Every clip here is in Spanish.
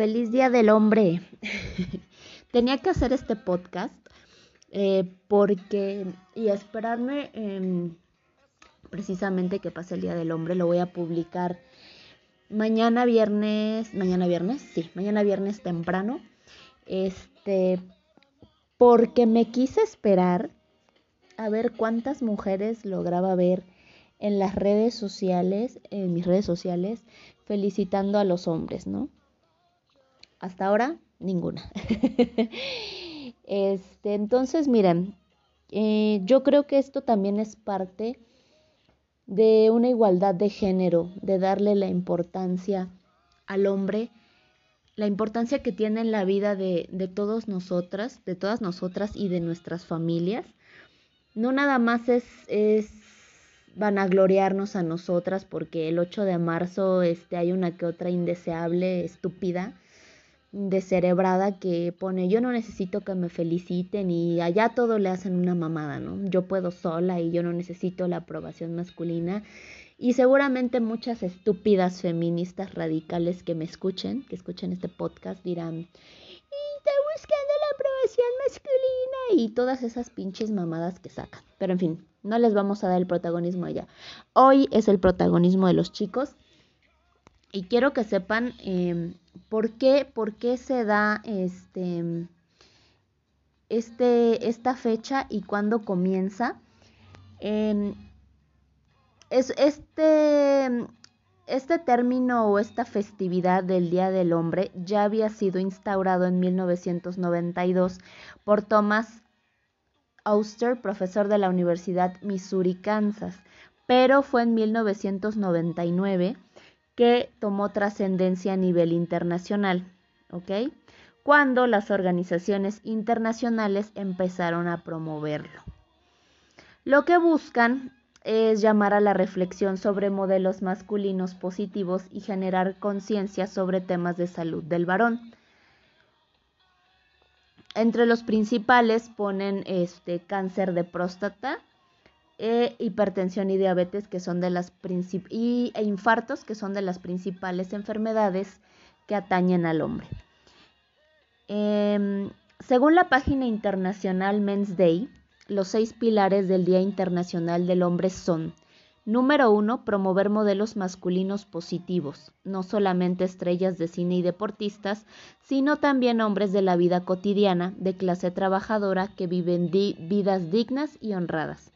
Feliz Día del Hombre. Tenía que hacer este podcast eh, porque y esperarme precisamente que pase el Día del Hombre. Lo voy a publicar mañana viernes. Mañana viernes, sí, mañana viernes temprano. Este, porque me quise esperar a ver cuántas mujeres lograba ver en las redes sociales, en mis redes sociales, felicitando a los hombres, ¿no? Hasta ahora, ninguna. este, entonces, miren, eh, yo creo que esto también es parte de una igualdad de género, de darle la importancia al hombre, la importancia que tiene en la vida de, de todos nosotras, de todas nosotras y de nuestras familias. No nada más es, es vanagloriarnos a nosotras porque el 8 de marzo este, hay una que otra indeseable, estúpida, descerebrada que pone yo no necesito que me feliciten y allá todo le hacen una mamada, ¿no? Yo puedo sola y yo no necesito la aprobación masculina. Y seguramente muchas estúpidas feministas radicales que me escuchen, que escuchen este podcast, dirán, está buscando la aprobación masculina y todas esas pinches mamadas que sacan. Pero en fin, no les vamos a dar el protagonismo a ella. Hoy es el protagonismo de los chicos. Y quiero que sepan em, por, qué, por qué se da este, este, esta fecha y cuándo comienza. Em, es, este, este término o esta festividad del Día del Hombre ya había sido instaurado en 1992 por Thomas Auster, profesor de la Universidad Missouri, Kansas, pero fue en 1999 que tomó trascendencia a nivel internacional, ¿ok? Cuando las organizaciones internacionales empezaron a promoverlo. Lo que buscan es llamar a la reflexión sobre modelos masculinos positivos y generar conciencia sobre temas de salud del varón. Entre los principales ponen este cáncer de próstata, e hipertensión y diabetes que son de las y, e infartos que son de las principales enfermedades que atañen al hombre. Em, según la página internacional Men's Day, los seis pilares del Día Internacional del Hombre son Número uno, promover modelos masculinos positivos, no solamente estrellas de cine y deportistas, sino también hombres de la vida cotidiana, de clase trabajadora, que viven vidas dignas y honradas.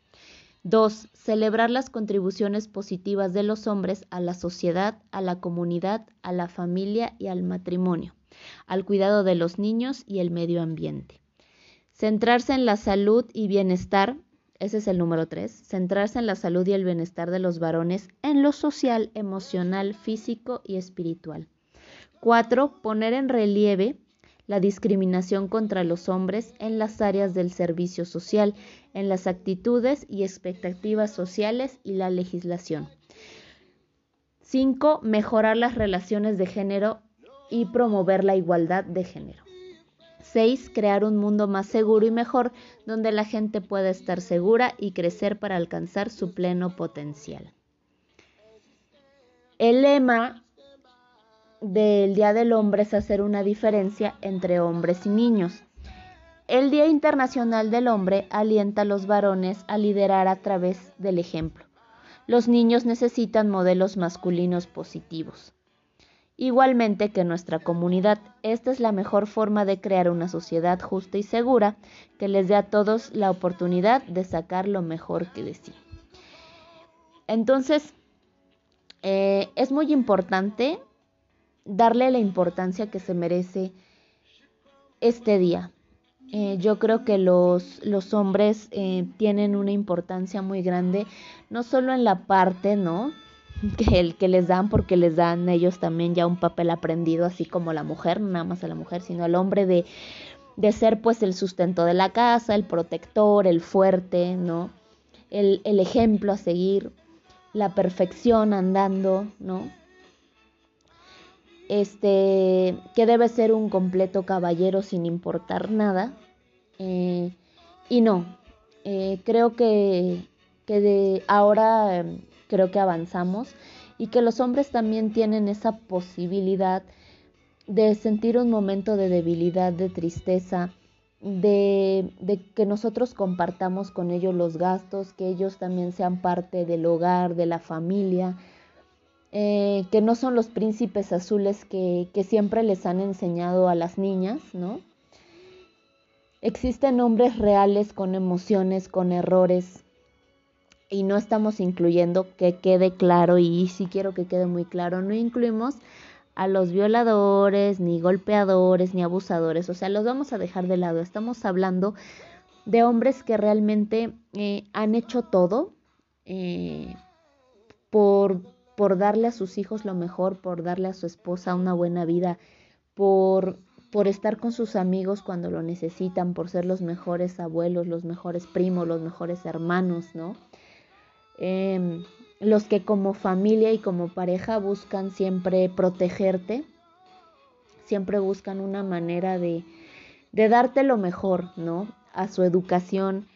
2. Celebrar las contribuciones positivas de los hombres a la sociedad, a la comunidad, a la familia y al matrimonio, al cuidado de los niños y el medio ambiente. Centrarse en la salud y bienestar ese es el número tres. Centrarse en la salud y el bienestar de los varones en lo social, emocional, físico y espiritual. Cuatro, poner en relieve la discriminación contra los hombres en las áreas del servicio social, en las actitudes y expectativas sociales y la legislación. 5. Mejorar las relaciones de género y promover la igualdad de género. 6. Crear un mundo más seguro y mejor donde la gente pueda estar segura y crecer para alcanzar su pleno potencial. El lema del Día del Hombre es hacer una diferencia entre hombres y niños. El Día Internacional del Hombre alienta a los varones a liderar a través del ejemplo. Los niños necesitan modelos masculinos positivos igualmente que nuestra comunidad. Esta es la mejor forma de crear una sociedad justa y segura que les dé a todos la oportunidad de sacar lo mejor que de sí. Entonces, eh, es muy importante darle la importancia que se merece este día. Eh, yo creo que los, los hombres eh, tienen una importancia muy grande, no solo en la parte, ¿no? que, el, que les dan porque les dan ellos también ya un papel aprendido, así como la mujer, nada más a la mujer, sino al hombre de, de ser pues el sustento de la casa, el protector, el fuerte, ¿no? El, el ejemplo a seguir, la perfección andando, ¿no? Este, que debe ser un completo caballero sin importar nada. Eh, y no, eh, creo que, que de ahora creo que avanzamos y que los hombres también tienen esa posibilidad de sentir un momento de debilidad, de tristeza, de, que nosotros compartamos con ellos los gastos, que ellos también sean parte del hogar, de la familia, eh, que no son los príncipes azules que, siempre les han enseñado a las niñas, ¿no? Existen hombres reales con emociones, con errores, y no estamos incluyendo que quede claro, y sí quiero que quede muy claro, no incluimos a los violadores, ni golpeadores, ni abusadores, o sea, los vamos a dejar de lado. Estamos hablando de hombres que realmente eh, han hecho todo eh, por, por darle a sus hijos lo mejor, por darle a su esposa una buena vida, por, por estar con sus amigos cuando lo necesitan, por ser los mejores abuelos, los mejores primos, los mejores hermanos, ¿no? Em, los que como familia y como pareja buscan siempre protegerte, siempre buscan una manera de, de darte lo mejor, ¿no? A su educación.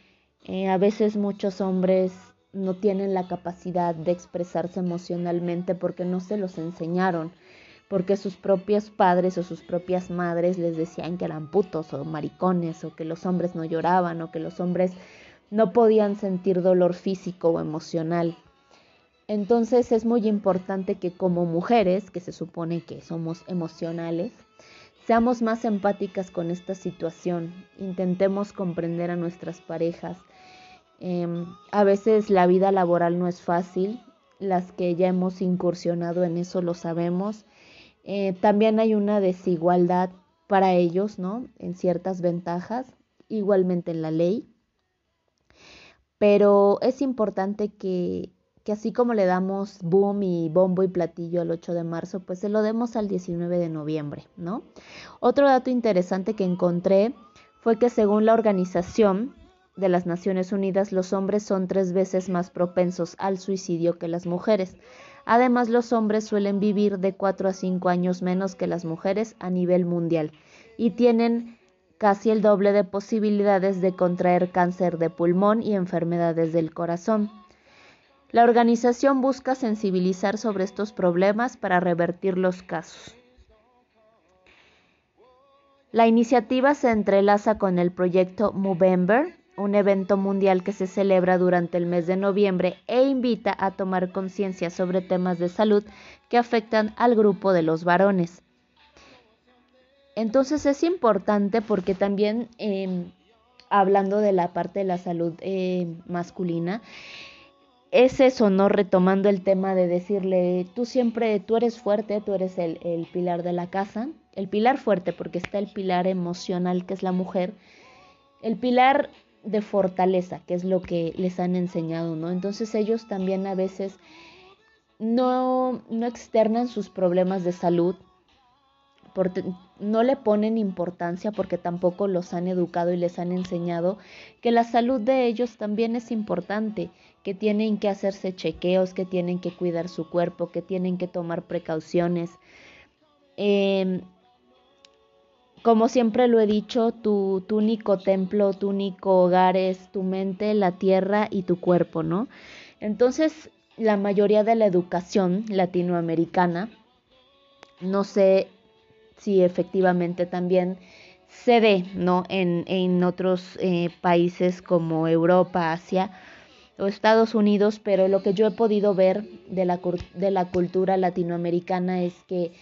Eh, a veces muchos hombres no tienen la capacidad de expresarse emocionalmente porque no se los enseñaron, porque sus propios padres o sus propias madres les decían que eran putos o maricones o que los hombres no lloraban o que los hombres no podían sentir dolor físico o emocional. Entonces es muy importante que como mujeres, que se supone que somos emocionales, seamos más empáticas con esta situación, intentemos comprender a nuestras parejas. Em, a veces la vida laboral no es fácil, las que ya hemos incursionado en eso lo sabemos. Eh, también hay una desigualdad para ellos, ¿no? En ciertas ventajas, igualmente en la ley. Pero es importante que que así como le damos boom y bombo y platillo al 8 de marzo, pues se lo demos al 19 de noviembre, ¿no? Otro dato interesante que encontré fue que según la Organización de las Naciones Unidas, los hombres son tres veces más propensos al suicidio que las mujeres. Además, los hombres suelen vivir de 4 a 5 años menos que las mujeres a nivel mundial y tienen casi el doble de posibilidades de contraer cáncer de pulmón y enfermedades del corazón. La organización busca sensibilizar sobre estos problemas para revertir los casos. La iniciativa se entrelaza con el proyecto Movember, un evento mundial que se celebra durante el mes de noviembre e invita a tomar conciencia sobre temas de salud que afectan al grupo de los varones. Entonces es importante porque también, em, hablando de la parte de la salud eh, masculina, es eso, ¿no? Retomando el tema de decirle, tú siempre, tú eres fuerte, tú eres el, el, pilar de la casa, el pilar fuerte, porque está el pilar emocional, que es la mujer, el pilar de fortaleza, que es lo que les han enseñado, ¿no? Entonces ellos también a veces no, no externan sus problemas de salud, porque no le ponen importancia porque tampoco los han educado y les han enseñado que la salud de ellos también es importante que tienen que hacerse chequeos, que tienen que cuidar su cuerpo, que tienen que tomar precauciones. Em, como siempre lo he dicho, tu, tu, único templo, tu único hogar es tu mente, la tierra y tu cuerpo, ¿no? Entonces, la mayoría de la educación latinoamericana, no sé si efectivamente también se ve, ¿no? En, en otros eh, países como Europa, Asia, o Estados Unidos, pero lo que yo he podido ver de la, de la cultura latinoamericana es que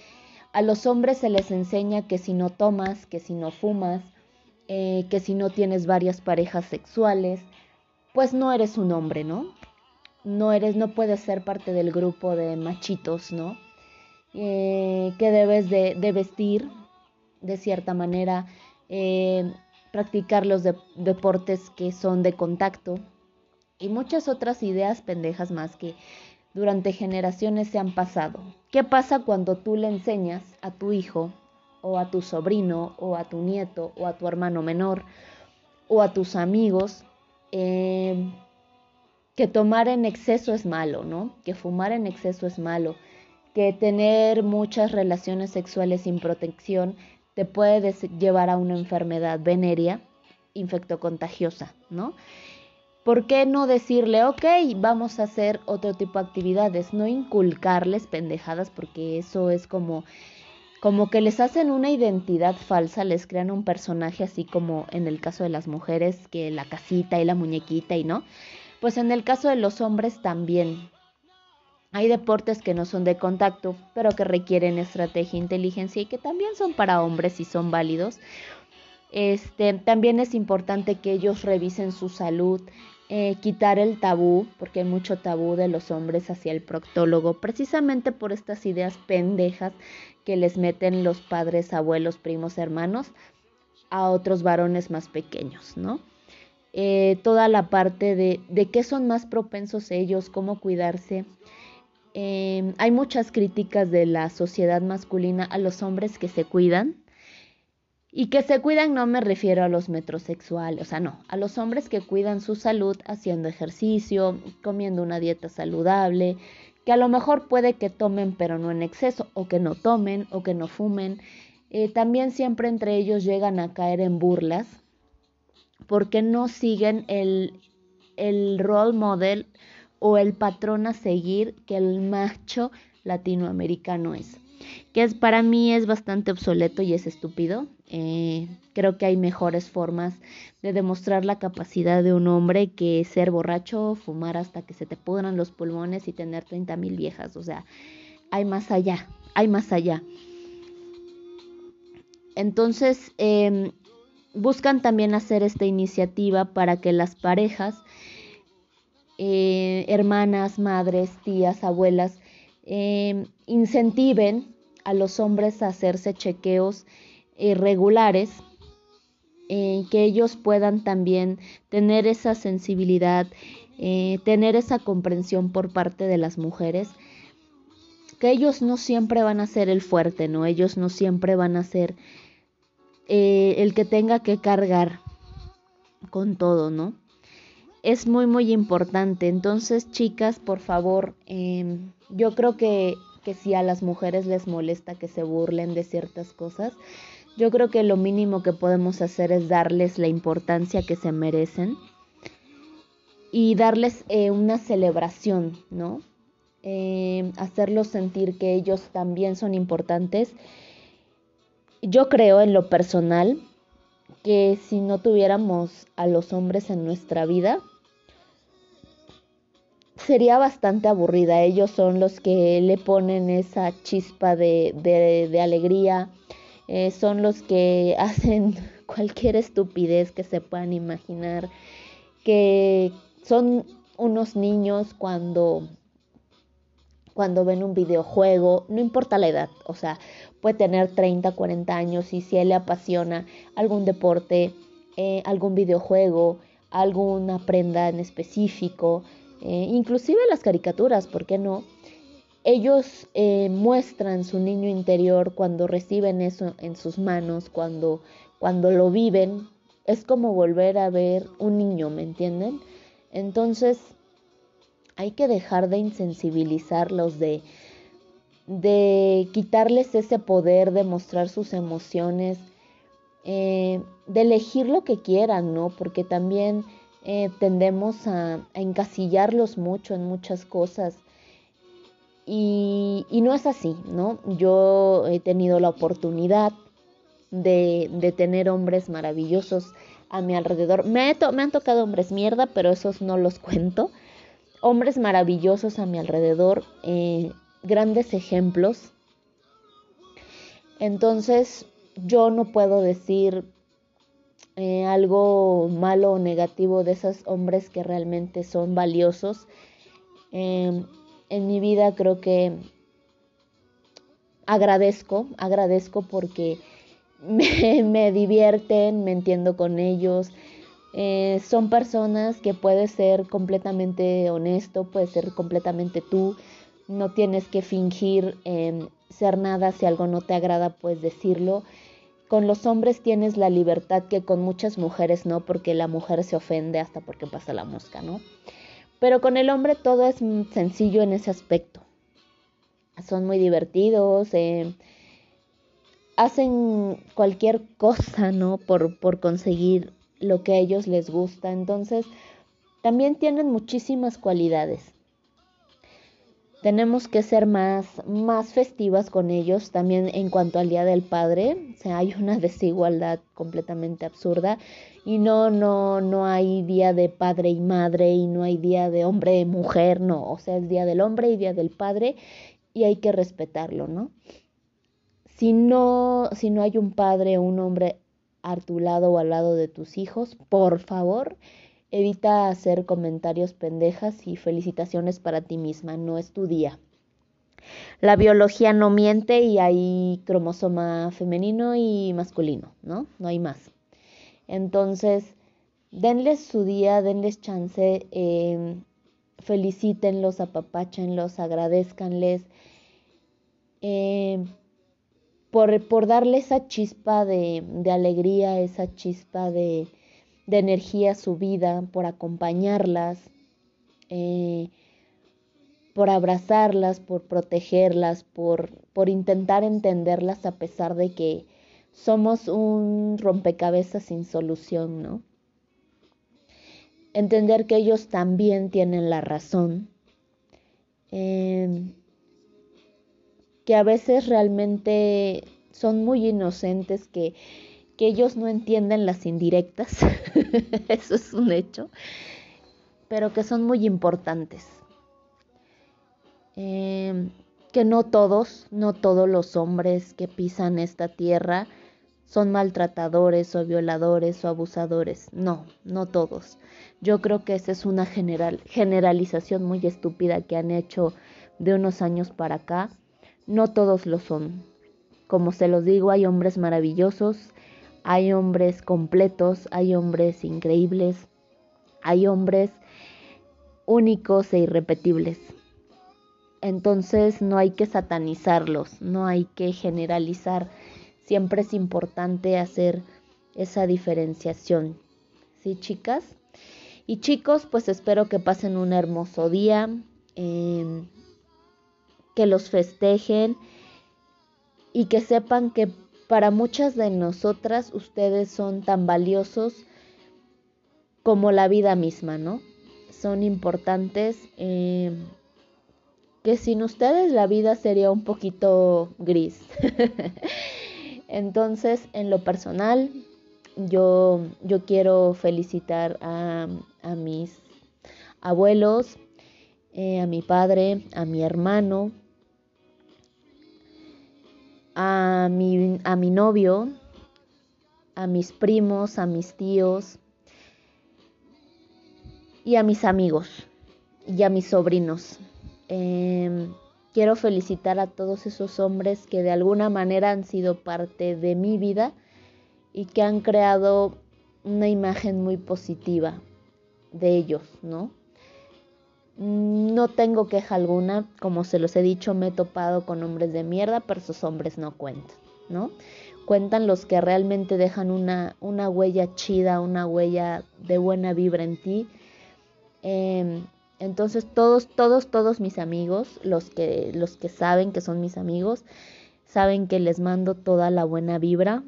a los hombres se les enseña que si no tomas, que si no fumas, eh, que si no tienes varias parejas sexuales, pues no eres un hombre, ¿no? No eres, no puedes ser parte del grupo de machitos, ¿no? Eh, que debes de, vestir de cierta manera, eh, practicar los deportes que son de contacto, y muchas otras ideas pendejas más que durante generaciones se han pasado. ¿Qué pasa cuando tú le enseñas a tu hijo o a tu sobrino o a tu nieto o a tu hermano menor o a tus amigos em, que tomar en exceso es malo, ¿no? Que fumar en exceso es malo, que tener muchas relaciones sexuales sin protección te puede llevar a una enfermedad venérea infectocontagiosa, ¿no? ¿Por qué no decirle, ok, vamos a hacer otro tipo de actividades? No inculcarles pendejadas porque eso es como como que les hacen una identidad falsa, les crean un personaje así como en el caso de las mujeres, que la casita y la muñequita y no. Pues en el caso de los hombres también. Hay deportes que no son de contacto, pero que requieren estrategia e inteligencia y que también son para hombres y son válidos. Este, también es importante que ellos revisen su salud, eh, quitar el tabú, porque hay mucho tabú de los hombres hacia el proctólogo, precisamente por estas ideas pendejas que les meten los padres, abuelos, primos, hermanos a otros varones más pequeños, ¿no? Eh, toda la parte de, de qué son más propensos ellos, cómo cuidarse. Eh, hay muchas críticas de la sociedad masculina a los hombres que se cuidan, y que se cuidan no me refiero a los metrosexuales, o sea, no, a los hombres que cuidan su salud haciendo ejercicio, comiendo una dieta saludable, que a lo mejor puede que tomen pero no en exceso, o que no tomen, o que no fumen. Eh, también siempre entre ellos llegan a caer en burlas porque no siguen el, el role model o el patrón a seguir que el macho latinoamericano es que es, para mí es bastante obsoleto y es estúpido. Eh, creo que hay mejores formas de demostrar la capacidad de un hombre que ser borracho, fumar hasta que se te pudran los pulmones y tener 30 mil viejas. O sea, hay más allá, hay más allá. Entonces, em, buscan también hacer esta iniciativa para que las parejas, eh, hermanas, madres, tías, abuelas, em, incentiven a los hombres a hacerse chequeos eh, regulares, eh, que ellos puedan también tener esa sensibilidad, eh, tener esa comprensión por parte de las mujeres, que ellos no siempre van a ser el fuerte, ¿no? Ellos no siempre van a ser el que tenga que cargar con todo, ¿no? Es muy, muy importante. Entonces, chicas, por favor, em, yo creo que que si a las mujeres les molesta que se burlen de ciertas cosas, yo creo que lo mínimo que podemos hacer es darles la importancia que se merecen y darles eh, una celebración, ¿no? Eh, hacerlos sentir que ellos también son importantes. Yo creo en lo personal que si no tuviéramos a los hombres en nuestra vida, sería bastante aburrida. Ellos son los que le ponen esa chispa de, alegría. Eh, son los que hacen cualquier estupidez que se puedan imaginar. Que son unos niños cuando cuando ven un videojuego, no importa la edad, o sea, puede tener 30, 40 años y si él le apasiona algún deporte, eh, algún videojuego, alguna prenda en específico, eh, inclusive las caricaturas, ¿por qué no? Ellos eh, muestran su niño interior cuando reciben eso en sus manos, cuando, cuando lo viven. Es como volver a ver un niño, ¿me entienden? Entonces, hay que dejar de insensibilizarlos, de, de quitarles ese poder de mostrar sus emociones, eh, de elegir lo que quieran, ¿no? Porque también eh, tendemos a, encasillarlos mucho en muchas cosas. Y, no es así, ¿no? Yo he tenido la oportunidad de, tener hombres maravillosos a mi alrededor. Me, han tocado hombres mierda, pero esos no los cuento. Hombres maravillosos a mi alrededor, eh, grandes ejemplos. Entonces, yo no puedo decir eh, algo malo o negativo de esos hombres que realmente son valiosos. Em, en mi vida creo que agradezco, agradezco porque me, divierten, me entiendo con ellos. Eh, son personas que puedes ser completamente honesto, puedes ser completamente tú. No tienes que fingir em, ser nada, si algo no te agrada, puedes decirlo. Con los hombres tienes la libertad que con muchas mujeres no, porque la mujer se ofende hasta porque pasa la mosca, ¿no? Pero con el hombre todo es sencillo en ese aspecto. Son muy divertidos, eh, hacen cualquier cosa, ¿no? Por, por conseguir lo que a ellos les gusta. Entonces, también tienen muchísimas cualidades. Tenemos que ser más, más festivas con ellos también en cuanto al Día del Padre. O sea, hay una desigualdad completamente absurda y no, no, no hay día de padre y madre y no hay día de hombre y mujer, no. O sea, es día del hombre y día del padre y hay que respetarlo, ¿no? Si no, si no hay un padre o un hombre a tu lado o al lado de tus hijos, por favor, Evita hacer comentarios pendejas y felicitaciones para ti misma, no es tu día. La biología no miente y hay cromosoma femenino y masculino, ¿no? No hay más. Entonces, denles su día, denles chance, eh, felicítenlos, apapáchenlos, agradezcanles eh, por, por darle esa chispa de, de alegría, esa chispa de, de energía a su vida, por acompañarlas, eh, por abrazarlas, por protegerlas, por, por intentar entenderlas a pesar de que somos un rompecabezas sin solución, ¿no? Entender que ellos también tienen la razón, em, que a veces realmente son muy inocentes, que que ellos no entienden las indirectas, eso es un hecho, pero que son muy importantes. Em, que no todos, no todos los hombres que pisan esta tierra son maltratadores o violadores o abusadores. No, no todos. Yo creo que esa es una general, generalización muy estúpida que han hecho de unos años para acá. No todos lo son. Como se los digo, hay hombres maravillosos hay hombres completos, hay hombres increíbles, hay hombres únicos e irrepetibles. Entonces no hay que satanizarlos, no hay que generalizar. Siempre es importante hacer esa diferenciación. ¿Sí, chicas? Y chicos, pues espero que pasen un hermoso día, em, que los festejen y que sepan que para muchas de nosotras ustedes son tan valiosos como la vida misma, ¿no? Son importantes. Eh, que sin ustedes la vida sería un poquito gris. Entonces, en lo personal, yo, yo quiero felicitar a, mis abuelos, eh, a mi padre, a mi hermano, a mi, a mi novio, a mis primos, a mis tíos y a mis amigos y a mis sobrinos. Em, quiero felicitar a todos esos hombres que de alguna manera han sido parte de mi vida y que han creado una imagen muy positiva de ellos, ¿no? No tengo queja alguna, como se los he dicho, me he topado con hombres de mierda, pero esos hombres no cuentan, ¿no? Cuentan los que realmente dejan una, una huella chida, una huella de buena vibra en ti. Em, entonces todos, todos, todos mis amigos, los que, los que saben que son mis amigos, saben que les mando toda la buena vibra.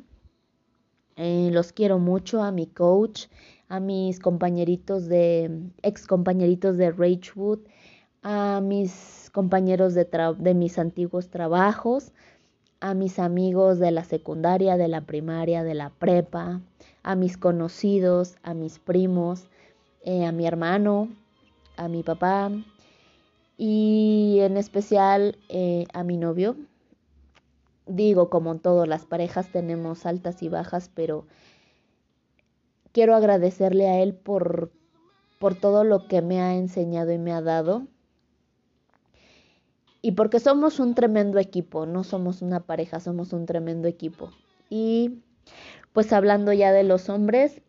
Eh, los quiero mucho a mi coach, a mis compañeritos de, ex compañeritos de Ragewood, a mis compañeros de, mis antiguos trabajos, a mis amigos de la secundaria, de la primaria, de la prepa, a mis conocidos, a mis primos, eh, a mi hermano, a mi papá y en especial eh, a mi novio. Digo, como en todas las parejas tenemos altas y bajas, pero quiero agradecerle a Él por, por todo lo que me ha enseñado y me ha dado. Y porque somos un tremendo equipo, no somos una pareja, somos un tremendo equipo. Y pues hablando ya de los hombres,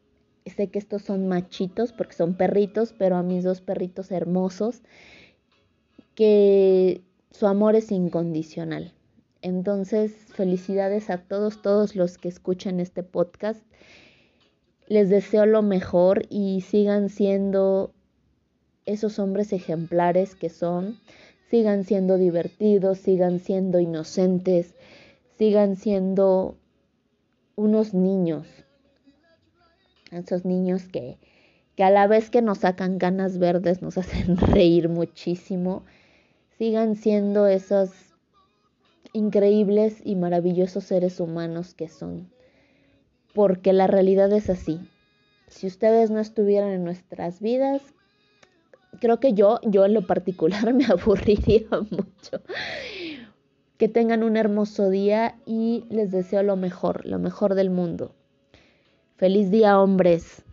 sé que estos son machitos porque son perritos, pero a mis dos perritos hermosos, que su amor es incondicional. Entonces, felicidades a todos, todos los que escuchan este podcast les deseo lo mejor y sigan siendo esos hombres ejemplares que son, sigan siendo divertidos, sigan siendo inocentes, sigan siendo unos niños, esos niños que, que a la vez que nos sacan ganas verdes, nos hacen reír muchísimo, sigan siendo esos increíbles y maravillosos seres humanos que son. Porque la realidad es así. Si ustedes no estuvieran en nuestras vidas, creo que yo, yo en lo particular me aburriría mucho. Que tengan un hermoso día y les deseo lo mejor, lo mejor del mundo. Feliz día, hombres.